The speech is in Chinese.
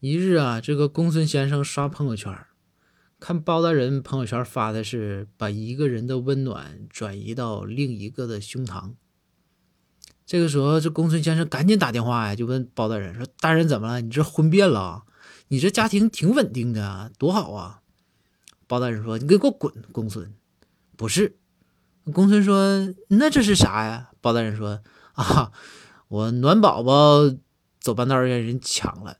一日啊这个公孙先生刷朋友圈看包大人朋友圈发的是把一个人的温暖转移到另一个的胸膛。这个时候这公孙先生赶紧打电话呀就问包大人说大人怎么了？你这婚变了你这家庭挺稳定的多好啊！包大人说你给我滚公孙不是。公孙说那这是啥呀？包大人说啊我暖宝宝走半道让人抢了